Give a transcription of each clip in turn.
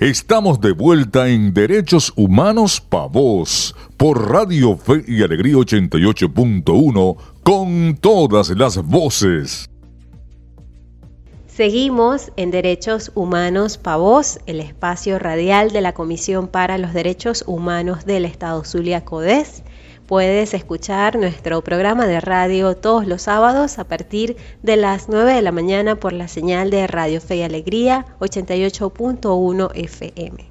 Estamos de vuelta en Derechos Humanos Pa' Vos por Radio Fe y Alegría 88.1 con todas las voces. Seguimos en Derechos Humanos Pa' Vos, el espacio radial de la Comisión para los Derechos Humanos del Estado Zulia Codés. Puedes escuchar nuestro programa de radio todos los sábados a partir de las 9 de la mañana por la señal de Radio Fe y Alegría 88.1 FM.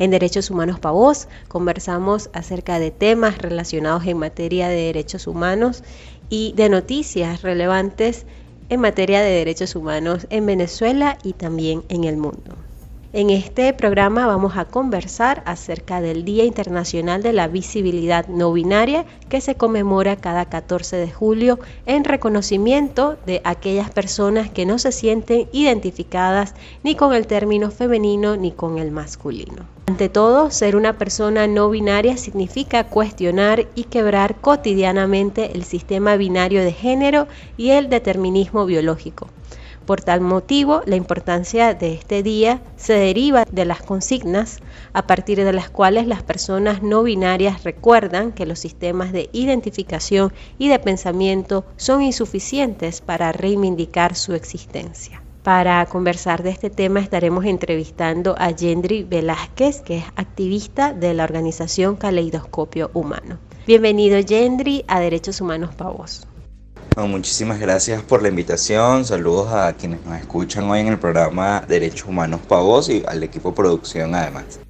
En Derechos Humanos para Vos conversamos acerca de temas relacionados en materia de derechos humanos y de noticias relevantes en materia de derechos humanos en Venezuela y también en el mundo. En este programa vamos a conversar acerca del Día Internacional de la Visibilidad No Binaria que se conmemora cada 14 de julio en reconocimiento de aquellas personas que no se sienten identificadas ni con el término femenino ni con el masculino. Ante todo, ser una persona no binaria significa cuestionar y quebrar cotidianamente el sistema binario de género y el determinismo biológico por tal motivo, la importancia de este día se deriva de las consignas a partir de las cuales las personas no binarias recuerdan que los sistemas de identificación y de pensamiento son insuficientes para reivindicar su existencia. Para conversar de este tema estaremos entrevistando a Yendri Velázquez, que es activista de la organización Caleidoscopio Humano. Bienvenido Yendri a Derechos Humanos para vos muchísimas gracias por la invitación. Saludos a quienes nos escuchan hoy en el programa Derechos Humanos Pavos y al equipo producción además.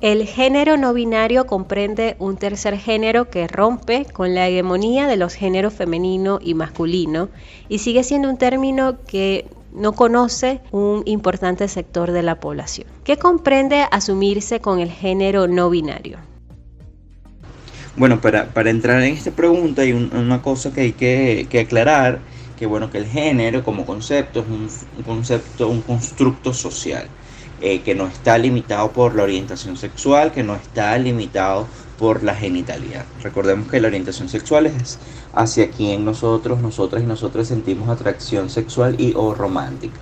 El género no binario comprende un tercer género que rompe con la hegemonía de los géneros femenino y masculino y sigue siendo un término que no conoce un importante sector de la población. ¿Qué comprende asumirse con el género no binario? Bueno, para, entrar en esta pregunta hay una cosa que hay que, aclarar, que bueno, que el género como concepto es un, concepto, un constructo social, eh, que no está limitado por la orientación sexual, que no está limitado por la genitalidad. Recordemos que la orientación sexual es hacia quien nosotros, nosotras y nosotros sentimos atracción sexual y o romántica.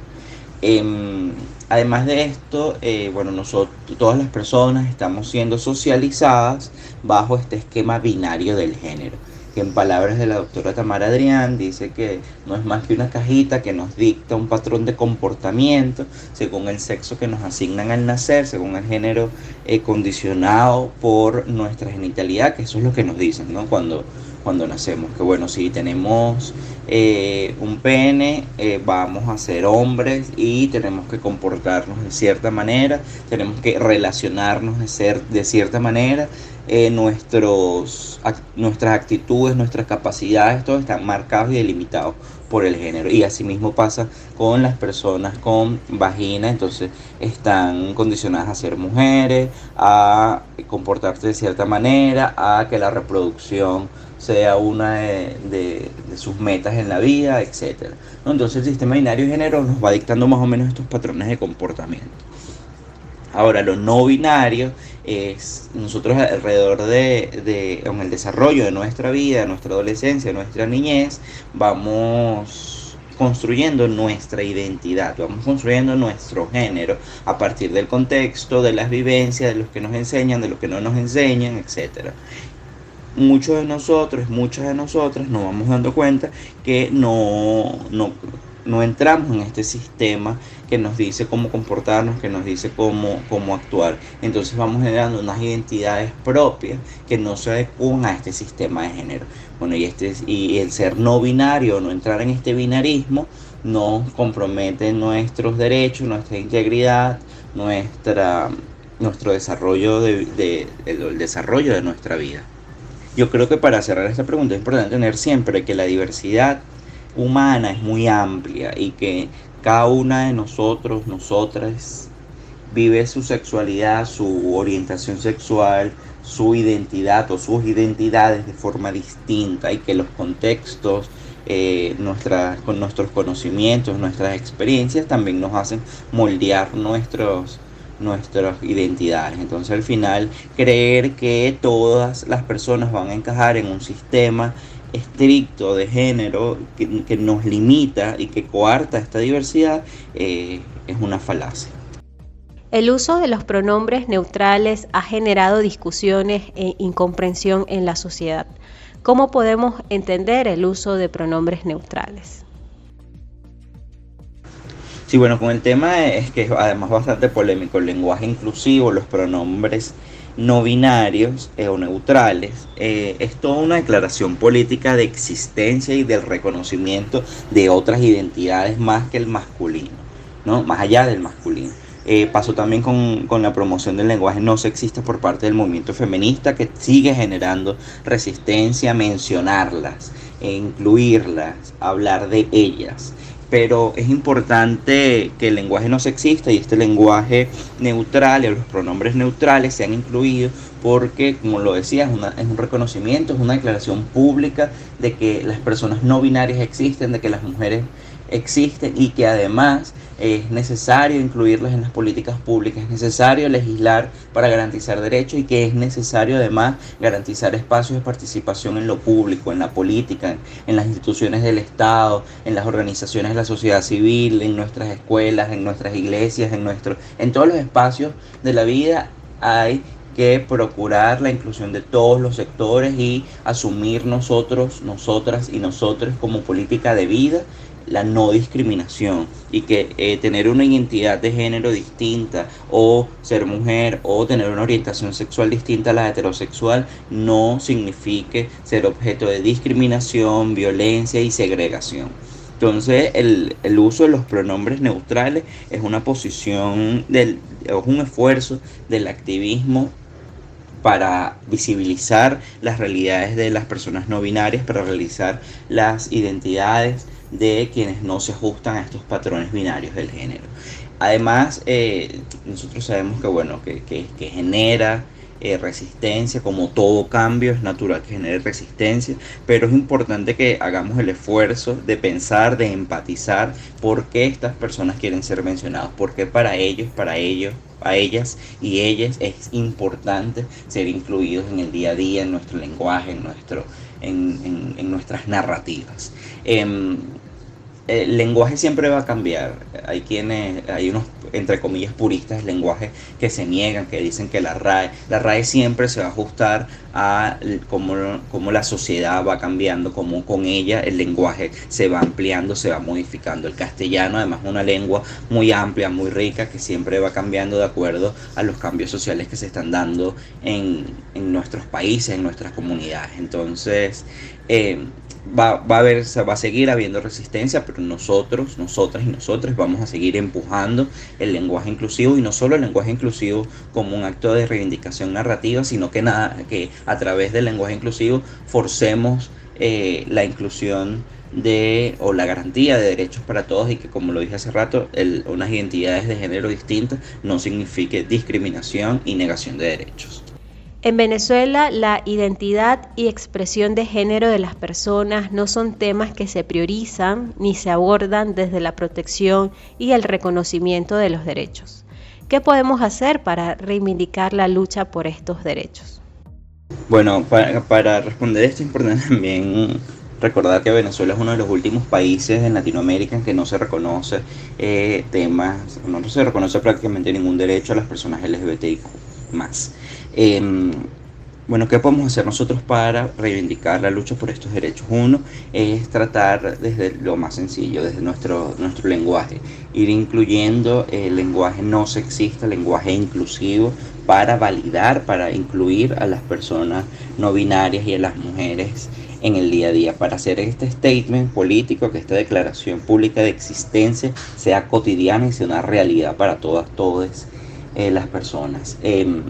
Em, además de esto, eh, bueno, nosotros, todas las personas estamos siendo socializadas bajo este esquema binario del género, que en palabras de la doctora Tamara Adrián dice que no es más que una cajita que nos dicta un patrón de comportamiento según el sexo que nos asignan al nacer, según el género eh, condicionado por nuestra genitalidad, que eso es lo que nos dicen, ¿no? Cuando cuando nacemos. Que bueno, si tenemos eh, un pene, eh, vamos a ser hombres y tenemos que comportarnos de cierta manera, tenemos que relacionarnos de, ser, de cierta manera. Eh, nuestros, nuestras actitudes, nuestras capacidades, todo están marcados y delimitados por el género. Y asimismo pasa con las personas con vagina, entonces están condicionadas a ser mujeres, a comportarse de cierta manera, a que la reproducción sea una de, sus metas en la vida, etc. Entonces el sistema binario de género nos va dictando más o menos estos patrones de comportamiento. Ahora, lo no binario es nosotros alrededor de, en el desarrollo de nuestra vida, nuestra adolescencia, nuestra niñez, vamos construyendo nuestra identidad, vamos construyendo nuestro género a partir del contexto, de las vivencias, de los que nos enseñan, de los que no nos enseñan, etc muchos de nosotros, muchas de nosotras nos vamos dando cuenta que no, no, entramos en este sistema que nos dice cómo comportarnos, que nos dice cómo, cómo actuar. Entonces vamos generando unas identidades propias que no se adecuan a este sistema de género. Bueno, y, este, y el ser no binario, no entrar en este binarismo, nos compromete nuestros derechos, nuestra integridad, nuestra, nuestro desarrollo de, el desarrollo de nuestra vida. Yo creo que para cerrar esta pregunta es importante tener siempre que la diversidad humana es muy amplia y que cada una de nosotros, nosotras, vive su sexualidad, su orientación sexual, su identidad o sus identidades de forma distinta y que los contextos, eh, con nuestros conocimientos, nuestras experiencias también nos hacen moldear nuestros, nuestras identidades. Entonces al final creer que todas las personas van a encajar en un sistema estricto de género que, nos limita y que coarta esta diversidad eh, es una falacia. El uso de los pronombres neutrales ha generado discusiones e incomprensión en la sociedad. ¿Cómo podemos entender el uso de pronombres neutrales? Sí, bueno, con el tema es que es además bastante polémico el lenguaje inclusivo, los pronombres no binarios eh, o neutrales, eh, es toda una declaración política de existencia y del reconocimiento de otras identidades más que el masculino, ¿no? Más allá del masculino. Eh, pasó también con, con, la promoción del lenguaje no sexista por parte del movimiento feminista que sigue generando resistencia a mencionarlas, e incluirlas, hablar de ellas pero es importante que el lenguaje no sexista y este lenguaje neutral y los pronombres neutrales sean incluidos porque, como lo decía, es, es un reconocimiento, es una declaración pública de que las personas no binarias existen, de que las mujeres existen y que además es necesario incluirlas en las políticas públicas, es necesario legislar para garantizar derechos y que es necesario además garantizar espacios de participación en lo público, en la política, en, las instituciones del Estado, en las organizaciones de la sociedad civil, en nuestras escuelas, en nuestras iglesias, en, nuestro, en todos los espacios de la vida hay que procurar la inclusión de todos los sectores y asumir nosotros, nosotras y nosotros como política de vida la no discriminación y que eh, tener una identidad de género distinta o ser mujer o tener una orientación sexual distinta a la heterosexual no signifique ser objeto de discriminación, violencia y segregación. Entonces el, el uso de los pronombres neutrales es una posición del, es un esfuerzo del activismo para visibilizar las realidades de las personas no binarias, para realizar las identidades de quienes no se ajustan a estos patrones binarios del género. Además, eh, nosotros sabemos que, bueno, que, que, genera eh, resistencia, como todo cambio es natural que genere resistencia, pero es importante que hagamos el esfuerzo de pensar, de empatizar por qué estas personas quieren ser mencionadas, por qué para ellos, para ellos, a ellas y ellas es importante ser incluidos en el día a día, en nuestro lenguaje, en, nuestro, en, en, nuestras narrativas. Em, el lenguaje siempre va a cambiar. Hay quienes, hay unos, entre comillas, puristas del lenguaje que se niegan, que dicen que la RAE, la RAE siempre se va a ajustar a cómo, cómo la sociedad va cambiando, cómo con ella el lenguaje se va ampliando, se va modificando. El castellano además es una lengua muy amplia, muy rica, que siempre va cambiando de acuerdo a los cambios sociales que se están dando en, en nuestros países, en nuestras comunidades. Entonces, eh, va, va, a haber, va a seguir habiendo resistencia, pero nosotros, nosotras y nosotros vamos a seguir empujando el lenguaje inclusivo y no solo el lenguaje inclusivo como un acto de reivindicación narrativa, sino que, nada, que a través del lenguaje inclusivo forcemos eh, la inclusión de o la garantía de derechos para todos y que como lo dije hace rato, el, unas identidades de género distintas no signifique discriminación y negación de derechos. En Venezuela, la identidad y expresión de género de las personas no son temas que se priorizan ni se abordan desde la protección y el reconocimiento de los derechos. ¿Qué podemos hacer para reivindicar la lucha por estos derechos? Bueno, para, responder esto es importante también recordar que Venezuela es uno de los últimos países en Latinoamérica en que no se reconoce eh, temas, no se reconoce prácticamente ningún derecho a las personas LGBTIQ más. Em, bueno, ¿qué podemos hacer nosotros para reivindicar la lucha por estos derechos? Uno es tratar desde lo más sencillo, desde nuestro, nuestro lenguaje, ir incluyendo el lenguaje no sexista, lenguaje inclusivo, para validar, para incluir a las personas no binarias y a las mujeres en el día a día, para hacer este statement político, que esta declaración pública de existencia sea cotidiana y sea una realidad para todas, todas eh, las personas. Em,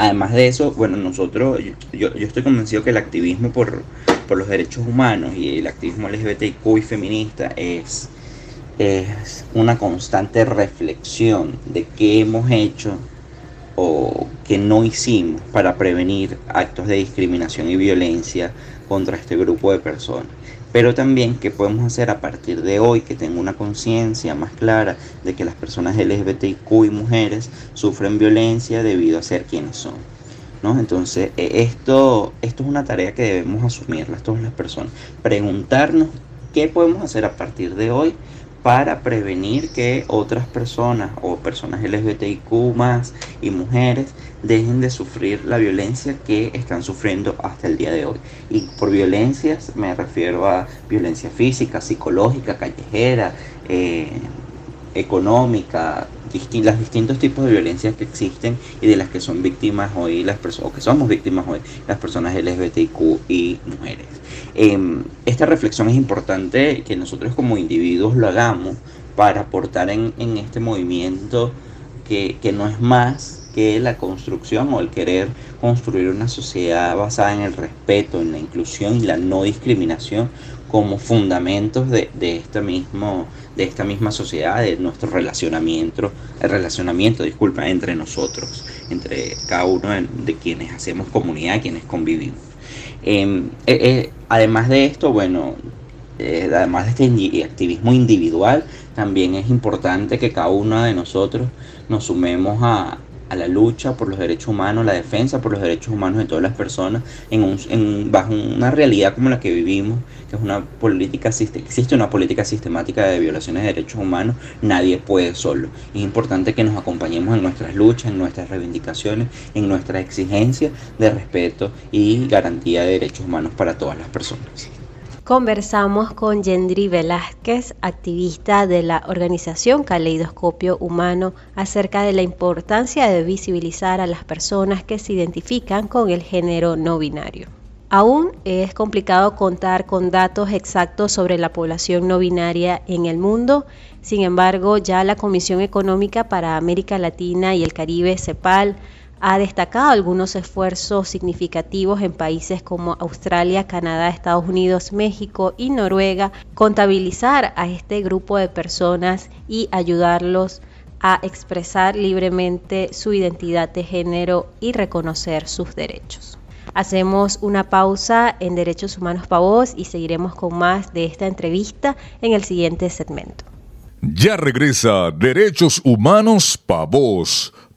Además de eso, bueno, nosotros, yo, yo estoy convencido que el activismo por, los derechos humanos y el activismo LGBTQ y feminista es, es una constante reflexión de qué hemos hecho o qué no hicimos para prevenir actos de discriminación y violencia contra este grupo de personas pero también qué podemos hacer a partir de hoy que tengo una conciencia más clara de que las personas LGBTQ y mujeres sufren violencia debido a ser quienes son. ¿no? Entonces, e, esto, esto es una tarea que debemos asumirlas todas las personas. Preguntarnos qué podemos hacer a partir de hoy para prevenir que otras personas o personas LGBTIQ más y mujeres dejen de sufrir la violencia que están sufriendo hasta el día de hoy. Y por violencias me refiero a violencia física, psicológica, callejera, eh, económica, los distintos tipos de violencias que existen y de las que son víctimas hoy las personas, o que somos víctimas hoy las personas LGBTQ y mujeres. Em, esta reflexión es importante que nosotros como individuos lo hagamos para aportar en, este movimiento que, que no es más que la construcción o el querer construir una sociedad basada en el respeto, en la inclusión y la no discriminación como fundamentos de, de, este mismo, de esta misma sociedad, de nuestro relacionamiento, el relacionamiento, disculpa, entre nosotros, entre cada uno de, quienes hacemos comunidad, quienes convivimos. Em, eh, eh, además de esto, bueno, eh, además de este activismo individual, también es importante que cada uno de nosotros nos sumemos a, a la lucha por los derechos humanos, la defensa por los derechos humanos de todas las personas en, un, bajo una realidad como la que vivimos, que es una política, existe una política sistemática de violaciones de derechos humanos, nadie puede solo. Es importante que nos acompañemos en nuestras luchas, en nuestras reivindicaciones, en nuestra exigencia de respeto y garantía de derechos humanos para todas las personas. Conversamos con Yendri Velázquez, activista de la organización Caleidoscopio Humano, acerca de la importancia de visibilizar a las personas que se identifican con el género no binario. Aún es complicado contar con datos exactos sobre la población no binaria en el mundo, sin embargo ya la Comisión Económica para América Latina y el Caribe, CEPAL, ha destacado algunos esfuerzos significativos en países como Australia, Canadá, Estados Unidos, México y Noruega, contabilizar a este grupo de personas y ayudarlos a expresar libremente su identidad de género y reconocer sus derechos. Hacemos una pausa en Derechos Humanos para Vos y seguiremos con más de esta entrevista en el siguiente segmento. Ya regresa Derechos Humanos para Vos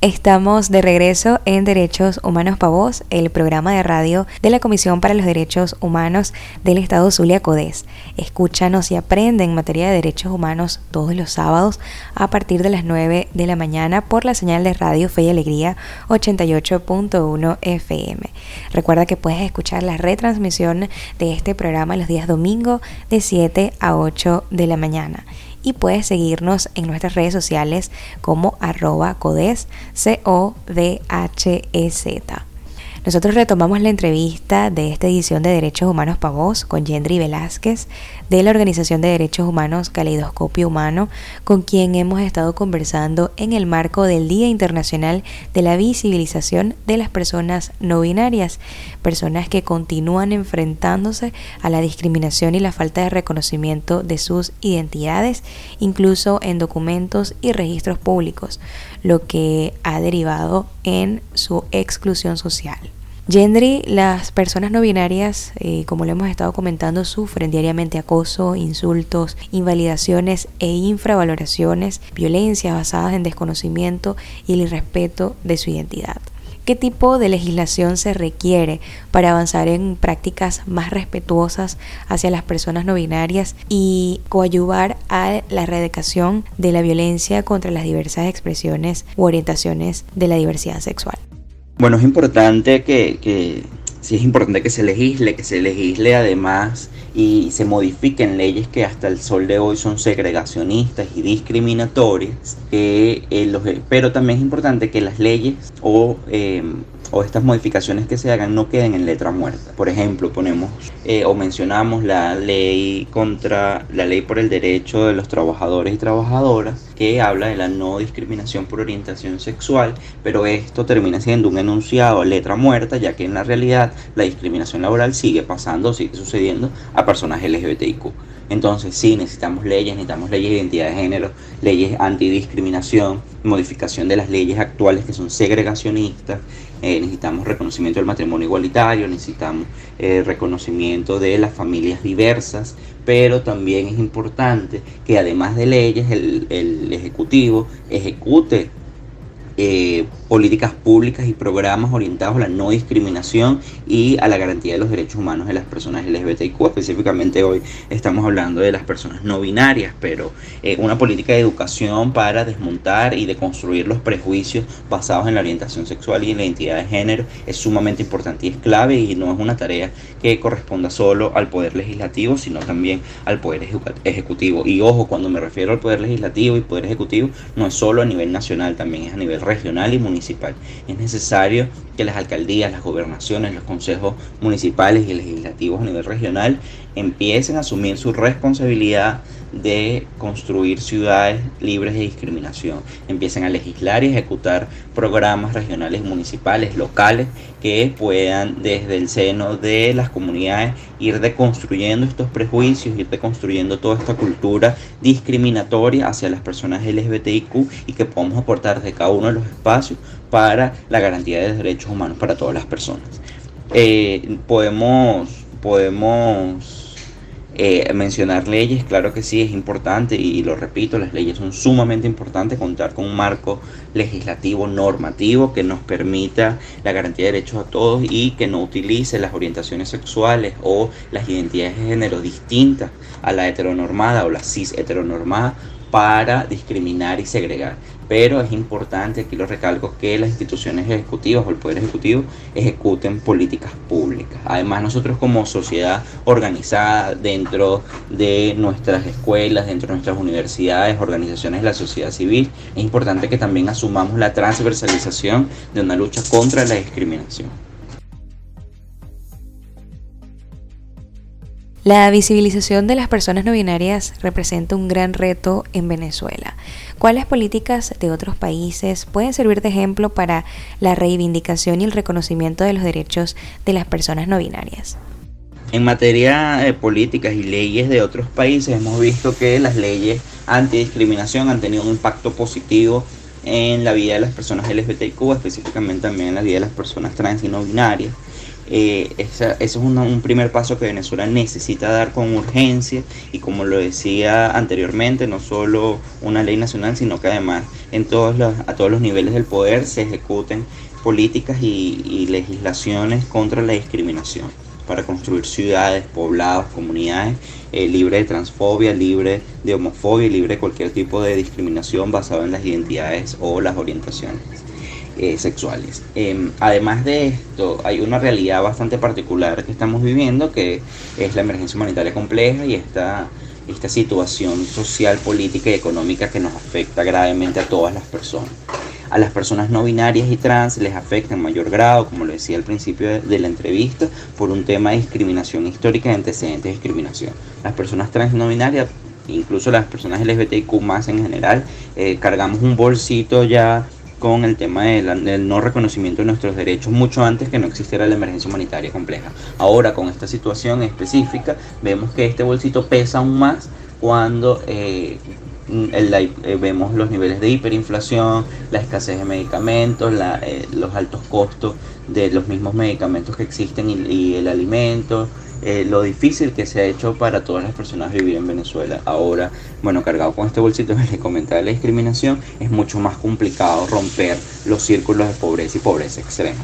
Estamos de regreso en Derechos Humanos para Vos, el programa de radio de la Comisión para los Derechos Humanos del Estado Zulia Codés. Escúchanos y aprende en materia de derechos humanos todos los sábados a partir de las 9 de la mañana por la señal de radio Fe y Alegría 88.1 FM. Recuerda que puedes escuchar la retransmisión de este programa los días domingo de 7 a 8 de la mañana y puedes seguirnos en nuestras redes sociales como arroba codes, C-O-D-H-E-Z. Nosotros retomamos la entrevista de esta edición de Derechos Humanos para Vos con Yendri Velázquez de la Organización de Derechos Humanos Caleidoscopio Humano, con quien hemos estado conversando en el marco del Día Internacional de la Visibilización de las Personas No Binarias, personas que continúan enfrentándose a la discriminación y la falta de reconocimiento de sus identidades, incluso en documentos y registros públicos, lo que ha derivado en su exclusión social. Gendry, las personas no binarias, eh, como lo hemos estado comentando, sufren diariamente acoso, insultos, invalidaciones e infravaloraciones, violencias basadas en desconocimiento y el irrespeto de su identidad. ¿Qué tipo de legislación se requiere para avanzar en prácticas más respetuosas hacia las personas no binarias y coadyuvar a la erradicación de la violencia contra las diversas expresiones u orientaciones de la diversidad sexual? Bueno, es importante que, que, sí es importante que se legisle, que se legisle además y se modifiquen leyes que hasta el sol de hoy son segregacionistas y discriminatorias, eh, los, pero también es importante que las leyes o eh, o estas modificaciones que se hagan no queden en letra muerta. Por ejemplo, ponemos eh, o mencionamos la ley contra la ley por el derecho de los trabajadores y trabajadoras que habla de la no discriminación por orientación sexual, pero esto termina siendo un enunciado letra muerta, ya que en la realidad la discriminación laboral sigue pasando, sigue sucediendo a personas LGBTIQ. Entonces sí, necesitamos leyes, necesitamos leyes de identidad de género, leyes antidiscriminación, modificación de las leyes actuales que son segregacionistas, eh, necesitamos reconocimiento del matrimonio igualitario, necesitamos eh, reconocimiento de las familias diversas, pero también es importante que además de leyes el, el Ejecutivo ejecute eh, políticas públicas y programas orientados a la no discriminación y a la garantía de los derechos humanos de las personas LGBTIQ. Específicamente hoy estamos hablando de las personas no binarias, pero eh, una política de educación para desmontar y deconstruir los prejuicios basados en la orientación sexual y en la identidad de género es sumamente importante y es clave y no es una tarea que corresponda solo al Poder Legislativo, sino también al Poder Ejecutivo. Y ojo, cuando me refiero al Poder Legislativo y Poder Ejecutivo, no es solo a nivel nacional, también es a nivel regional y municipal. Es necesario que las alcaldías, las gobernaciones, los consejos municipales y legislativos a nivel regional empiecen a asumir su responsabilidad de construir ciudades libres de discriminación. Empiecen a legislar y ejecutar programas regionales, municipales, locales que puedan desde el seno de las comunidades ir deconstruyendo estos prejuicios, ir deconstruyendo toda esta cultura discriminatoria hacia las personas LGBTIQ y que podamos aportar de cada uno de los espacios para la garantía de derechos humanos para todas las personas. Eh, podemos, podemos eh, mencionar leyes, claro que sí, es importante y, lo repito, las leyes son sumamente importantes, contar con un marco legislativo normativo que nos permita la garantía de derechos a todos y que no utilice las orientaciones sexuales o las identidades de género distintas a la heteronormada o la cis heteronormada para discriminar y segregar pero es importante, aquí lo recalco, que las instituciones ejecutivas o el Poder Ejecutivo ejecuten políticas públicas. Además, nosotros como sociedad organizada dentro de nuestras escuelas, dentro de nuestras universidades, organizaciones de la sociedad civil, es importante que también asumamos la transversalización de una lucha contra la discriminación. La visibilización de las personas no binarias representa un gran reto en Venezuela. ¿Cuáles políticas de otros países pueden servir de ejemplo para la reivindicación y el reconocimiento de los derechos de las personas no binarias? En materia de políticas y leyes de otros países hemos visto que las leyes antidiscriminación han tenido un impacto positivo en la vida de las personas LGBTQ, específicamente también en la vida de las personas trans y no binarias. Eh, ese es un, primer paso que Venezuela necesita dar con urgencia y como lo decía anteriormente, no solo una ley nacional, sino que además en todos los, a todos los niveles del poder se ejecuten políticas y, legislaciones contra la discriminación para construir ciudades, poblados, comunidades eh, libres de transfobia, libres de homofobia y libres de cualquier tipo de discriminación basada en las identidades o las orientaciones. Eh, sexuales. Em, además de esto, hay una realidad bastante particular que estamos viviendo, que es la emergencia humanitaria compleja y esta, esta situación social, política y económica que nos afecta gravemente a todas las personas. A las personas no binarias y trans les afecta en mayor grado, como lo decía al principio de, la entrevista, por un tema de discriminación histórica y antecedentes de discriminación. Las personas trans no binarias incluso las personas LGBTIQ más en general, eh, cargamos un bolsito ya con el tema del no reconocimiento de nuestros derechos mucho antes que no existiera la emergencia humanitaria compleja. Ahora con esta situación específica vemos que este bolsito pesa aún más cuando eh, eh, vemos los niveles de hiperinflación, la escasez de medicamentos, eh, los altos costos de los mismos medicamentos que existen y el alimento, eh, lo difícil que se ha hecho para todas las personas vivir en Venezuela. Ahora, bueno, cargado con este bolsito que les comentaba la discriminación, es mucho más complicado romper los círculos de pobreza y pobreza extrema.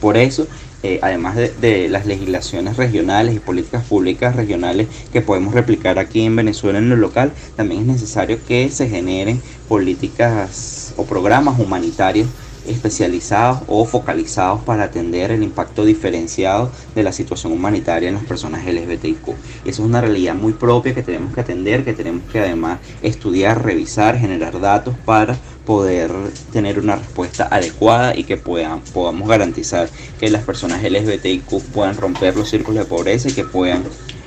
Por eso, eh, además de, de, las legislaciones regionales y políticas públicas regionales que podemos replicar aquí en Venezuela en lo local, también es necesario que se generen políticas o programas humanitarios especializados o focalizados para atender el impacto diferenciado de la situación humanitaria en las personas LGBTIQ. Y eso es una realidad muy propia que tenemos que atender, que tenemos que además estudiar, revisar, generar datos para poder tener una respuesta adecuada y que puedan, podamos garantizar que las personas LGBTIQ puedan romper los círculos de pobreza y que puedan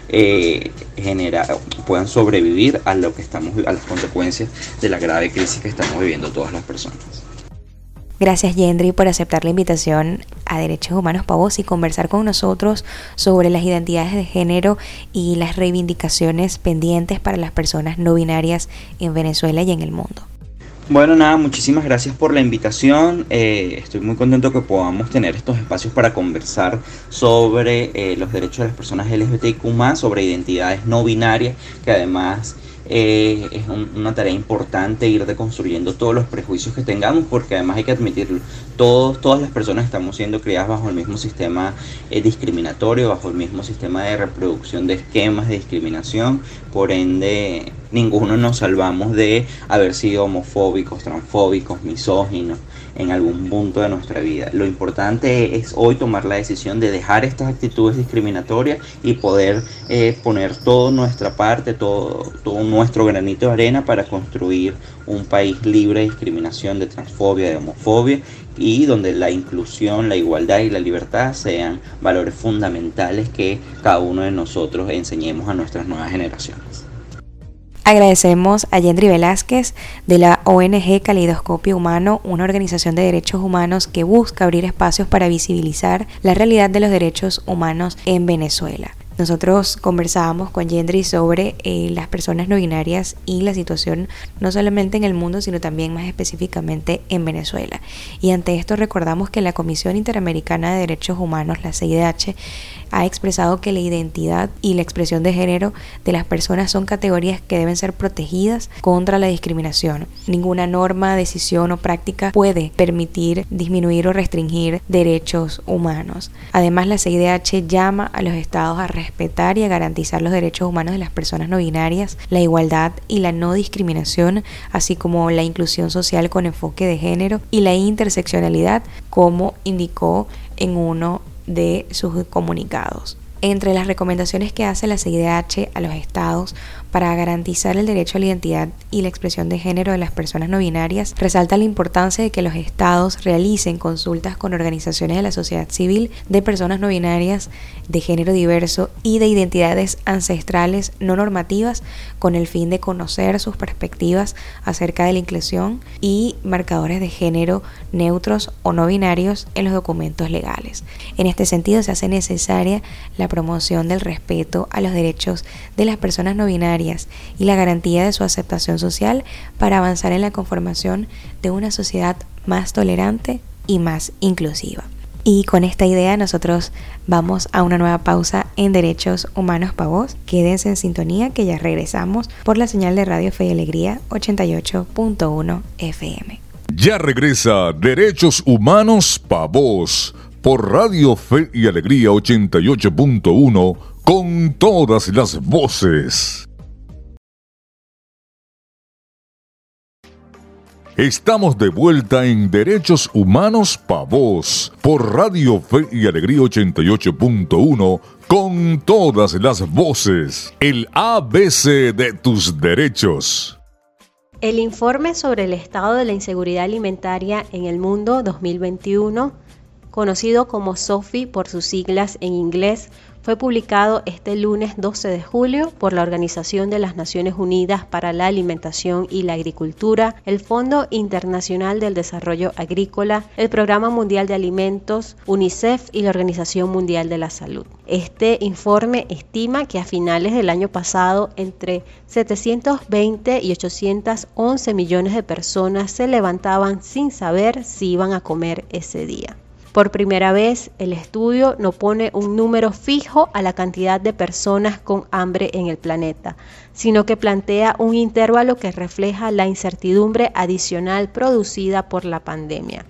eh, generar, puedan sobrevivir a lo que estamos a las consecuencias de la grave crisis que estamos viviendo todas las personas. Gracias Yendri por aceptar la invitación a Derechos Humanos Pavos y conversar con nosotros sobre las identidades de género y las reivindicaciones pendientes para las personas no binarias en Venezuela y en el mundo. Bueno, nada, muchísimas gracias por la invitación. Eh, estoy muy contento que podamos tener estos espacios para conversar sobre eh, los derechos de las personas LGBTIQ, sobre identidades no binarias, que además eh, es una tarea importante ir deconstruyendo todos los prejuicios que tengamos, porque además hay que admitirlo, todos, todas las personas estamos siendo criadas bajo el mismo sistema eh, discriminatorio, bajo el mismo sistema de reproducción de esquemas de discriminación, por ende ninguno nos salvamos de haber sido homofóbicos, transfóbicos, misóginos en algún punto de nuestra vida. Lo importante es hoy tomar la decisión de dejar estas actitudes discriminatorias y poder eh, poner toda nuestra parte, todo, todo nuestro granito de arena para construir un país libre de discriminación, de transfobia, de homofobia y donde la inclusión, la igualdad y la libertad sean valores fundamentales que cada uno de nosotros enseñemos a nuestras nuevas generaciones. Agradecemos a Yendri Velázquez de la ONG Calidoscopio Humano, una organización de derechos humanos que busca abrir espacios para visibilizar la realidad de los derechos humanos en Venezuela. Nosotros conversábamos con Yendri sobre eh, las personas no binarias y la situación no solamente en el mundo, sino también más específicamente en Venezuela. Y ante esto recordamos que la Comisión Interamericana de Derechos Humanos, la CIDH, ha expresado que la identidad y la expresión de género de las personas son categorías que deben ser protegidas contra la discriminación. Ninguna norma, decisión o práctica puede permitir disminuir o restringir derechos humanos. Además, la CIDH llama a los estados a respetar y a garantizar los derechos humanos de las personas no binarias, la igualdad y la no discriminación, así como la inclusión social con enfoque de género y la interseccionalidad, como indicó en uno de sus comunicados. Entre las recomendaciones que hace la CIDH a los estados para garantizar el derecho a la identidad y la expresión de género de las personas no binarias, resalta la importancia de que los estados realicen consultas con organizaciones de la sociedad civil de personas no binarias, de género diverso y de identidades ancestrales no normativas con el fin de conocer sus perspectivas acerca de la inclusión y marcadores de género neutros o no binarios en los documentos legales. En este sentido se hace necesaria la promoción del respeto a los derechos de las personas no binarias y la garantía de su aceptación social para avanzar en la conformación de una sociedad más tolerante y más inclusiva. Y con esta idea nosotros vamos a una nueva pausa en Derechos Humanos para Vos. Quédense en sintonía que ya regresamos por la señal de Radio Fe y Alegría 88.1 FM. Ya regresa Derechos Humanos para Vos por Radio Fe y Alegría 88.1 con todas las voces. Estamos de vuelta en Derechos Humanos Pa' Vos por Radio Fe y Alegría 88.1 con todas las voces. El ABC de tus derechos. El informe sobre el estado de la inseguridad alimentaria en el mundo 2021, conocido como SOFI por sus siglas en inglés, fue publicado este lunes 12 de julio por la Organización de las Naciones Unidas para la Alimentación y la Agricultura, el Fondo Internacional del Desarrollo Agrícola, el Programa Mundial de Alimentos, UNICEF y la Organización Mundial de la Salud. Este informe estima que a finales del año pasado entre 720 y 811 millones de personas se levantaban sin saber si iban a comer ese día. Por primera vez, el estudio no pone un número fijo a la cantidad de personas con hambre en el planeta, sino que plantea un intervalo que refleja la incertidumbre adicional producida por la pandemia.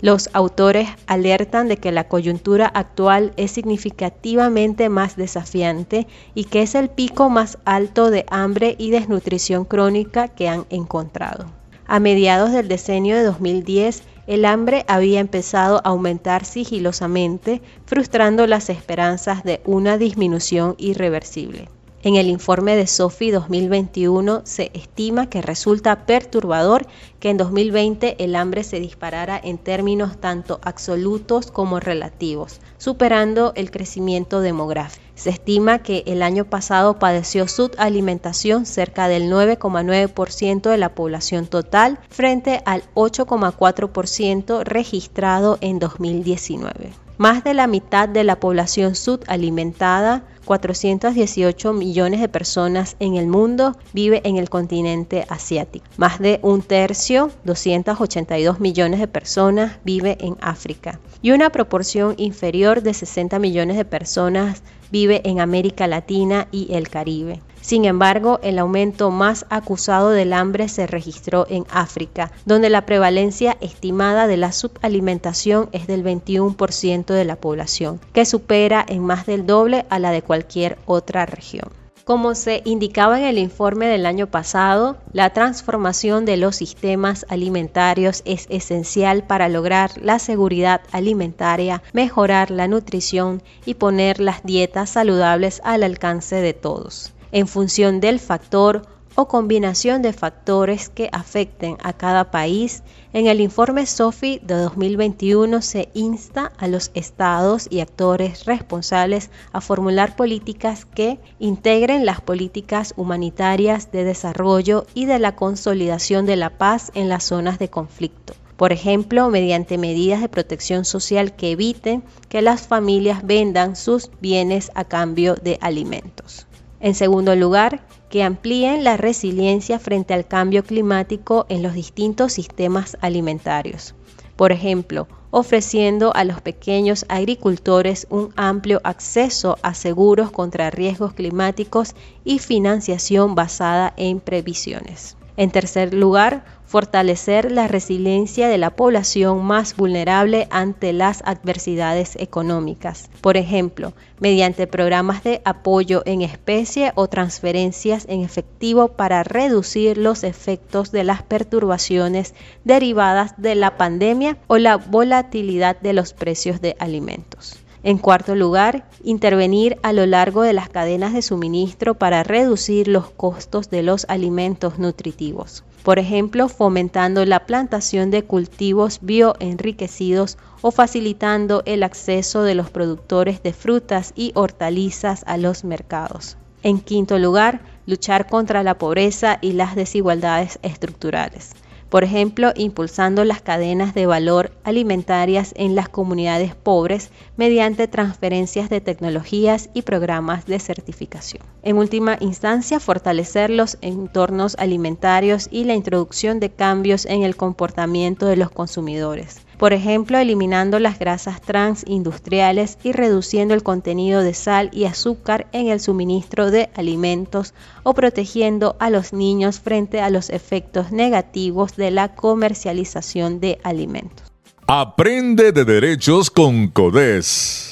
Los autores alertan de que la coyuntura actual es significativamente más desafiante y que es el pico más alto de hambre y desnutrición crónica que han encontrado. A mediados del decenio de 2010, el hambre había empezado a aumentar sigilosamente, frustrando las esperanzas de una disminución irreversible. En el informe de SOFI 2021 se estima que resulta perturbador que en 2020 el hambre se disparara en términos tanto absolutos como relativos, superando el crecimiento demográfico. Se estima que el año pasado padeció subalimentación cerca del 9,9% de la población total frente al 8,4% registrado en 2019. Más de la mitad de la población subalimentada 418 millones de personas en el mundo vive en el continente asiático. Más de un tercio, 282 millones de personas, vive en África. Y una proporción inferior de 60 millones de personas vive en América Latina y el Caribe. Sin embargo, el aumento más acusado del hambre se registró en África, donde la prevalencia estimada de la subalimentación es del 21% de la población, que supera en más del doble a la de cualquier otra región. Como se indicaba en el informe del año pasado, la transformación de los sistemas alimentarios es esencial para lograr la seguridad alimentaria, mejorar la nutrición y poner las dietas saludables al alcance de todos. En función del factor o combinación de factores que afecten a cada país, en el informe SOFI de 2021 se insta a los estados y actores responsables a formular políticas que integren las políticas humanitarias de desarrollo y de la consolidación de la paz en las zonas de conflicto. Por ejemplo, mediante medidas de protección social que eviten que las familias vendan sus bienes a cambio de alimentos. En segundo lugar, que amplíen la resiliencia frente al cambio climático en los distintos sistemas alimentarios. Por ejemplo, ofreciendo a los pequeños agricultores un amplio acceso a seguros contra riesgos climáticos y financiación basada en previsiones. En tercer lugar, fortalecer la resiliencia de la población más vulnerable ante las adversidades económicas. Por ejemplo, mediante programas de apoyo en especie o transferencias en efectivo para reducir los efectos de las perturbaciones derivadas de la pandemia o la volatilidad de los precios de alimentos. En cuarto lugar, intervenir a lo largo de las cadenas de suministro para reducir los costos de los alimentos nutritivos. Por ejemplo, fomentando la plantación de cultivos bioenriquecidos o facilitando el acceso de los productores de frutas y hortalizas a los mercados. En quinto lugar, luchar contra la pobreza y las desigualdades estructurales por ejemplo, impulsando las cadenas de valor alimentarias en las comunidades pobres mediante transferencias de tecnologías y programas de certificación. En última instancia, fortalecer los entornos alimentarios y la introducción de cambios en el comportamiento de los consumidores por ejemplo, eliminando las grasas trans industriales y reduciendo el contenido de sal y azúcar en el suministro de alimentos o protegiendo a los niños frente a los efectos negativos de la comercialización de alimentos. Aprende de derechos con CODES.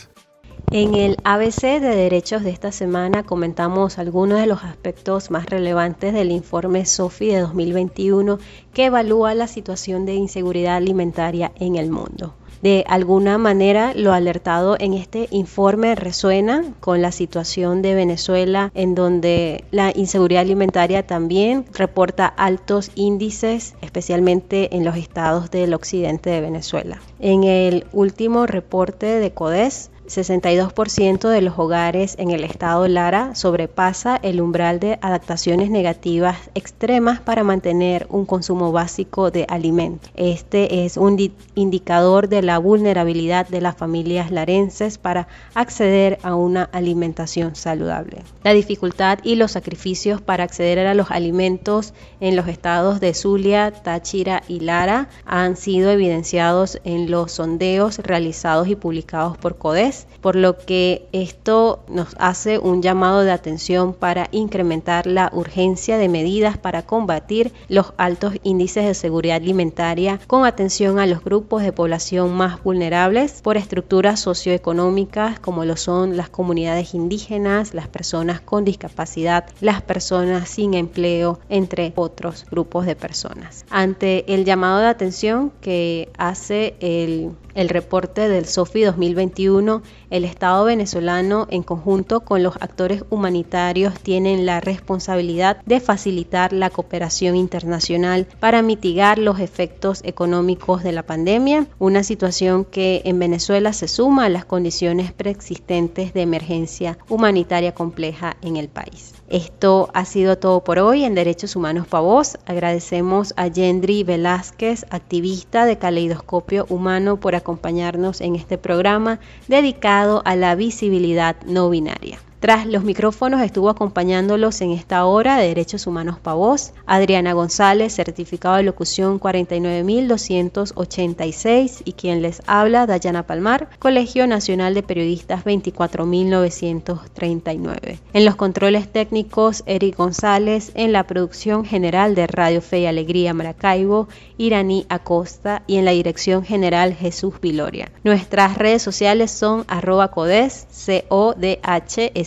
En el ABC de Derechos de esta semana comentamos algunos de los aspectos más relevantes del informe SOFI de 2021 que evalúa la situación de inseguridad alimentaria en el mundo. De alguna manera, lo alertado en este informe resuena con la situación de Venezuela, en donde la inseguridad alimentaria también reporta altos índices, especialmente en los estados del occidente de Venezuela. En el último reporte de CODES, 62% de los hogares en el estado Lara sobrepasa el umbral de adaptaciones negativas extremas para mantener un consumo básico de alimentos. Este es un indicador de la vulnerabilidad de las familias larenses para acceder a una alimentación saludable. La dificultad y los sacrificios para acceder a los alimentos en los estados de Zulia, Táchira y Lara han sido evidenciados en los sondeos realizados y publicados por CODES por lo que esto nos hace un llamado de atención para incrementar la urgencia de medidas para combatir los altos índices de seguridad alimentaria con atención a los grupos de población más vulnerables por estructuras socioeconómicas como lo son las comunidades indígenas, las personas con discapacidad, las personas sin empleo, entre otros grupos de personas. Ante el llamado de atención que hace el el reporte del SOFI 2021 el Estado venezolano en conjunto con los actores humanitarios tienen la responsabilidad de facilitar la cooperación internacional para mitigar los efectos económicos de la pandemia, una situación que en Venezuela se suma a las condiciones preexistentes de emergencia humanitaria compleja en el país. Esto ha sido todo por hoy en Derechos Humanos Pavos. Agradecemos a Yendri Velázquez, activista de Caleidoscopio Humano, por acompañarnos en este programa dedicado a la visibilidad no binaria. Tras los micrófonos estuvo acompañándolos en esta hora de Derechos Humanos Pavos, Adriana González, certificado de locución 49286 y quien les habla, Dayana Palmar, Colegio Nacional de Periodistas 24939. En los controles técnicos, Eric González, en la producción general de Radio Fe y Alegría Maracaibo, Iraní Acosta y en la dirección general Jesús Viloria. Nuestras redes sociales son arroba codes, c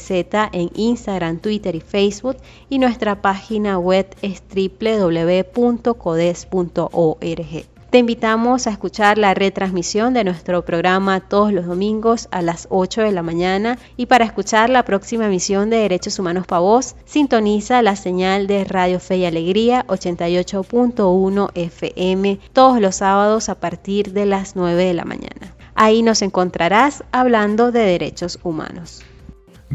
en Instagram, Twitter y Facebook y nuestra página web es www.codes.org. Te invitamos a escuchar la retransmisión de nuestro programa todos los domingos a las 8 de la mañana y para escuchar la próxima emisión de Derechos Humanos para Vos, sintoniza la señal de Radio Fe y Alegría 88.1 FM todos los sábados a partir de las 9 de la mañana. Ahí nos encontrarás hablando de derechos humanos.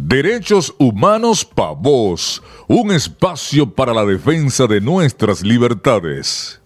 Derechos Humanos Pa' Vos, un espacio para la defensa de nuestras libertades.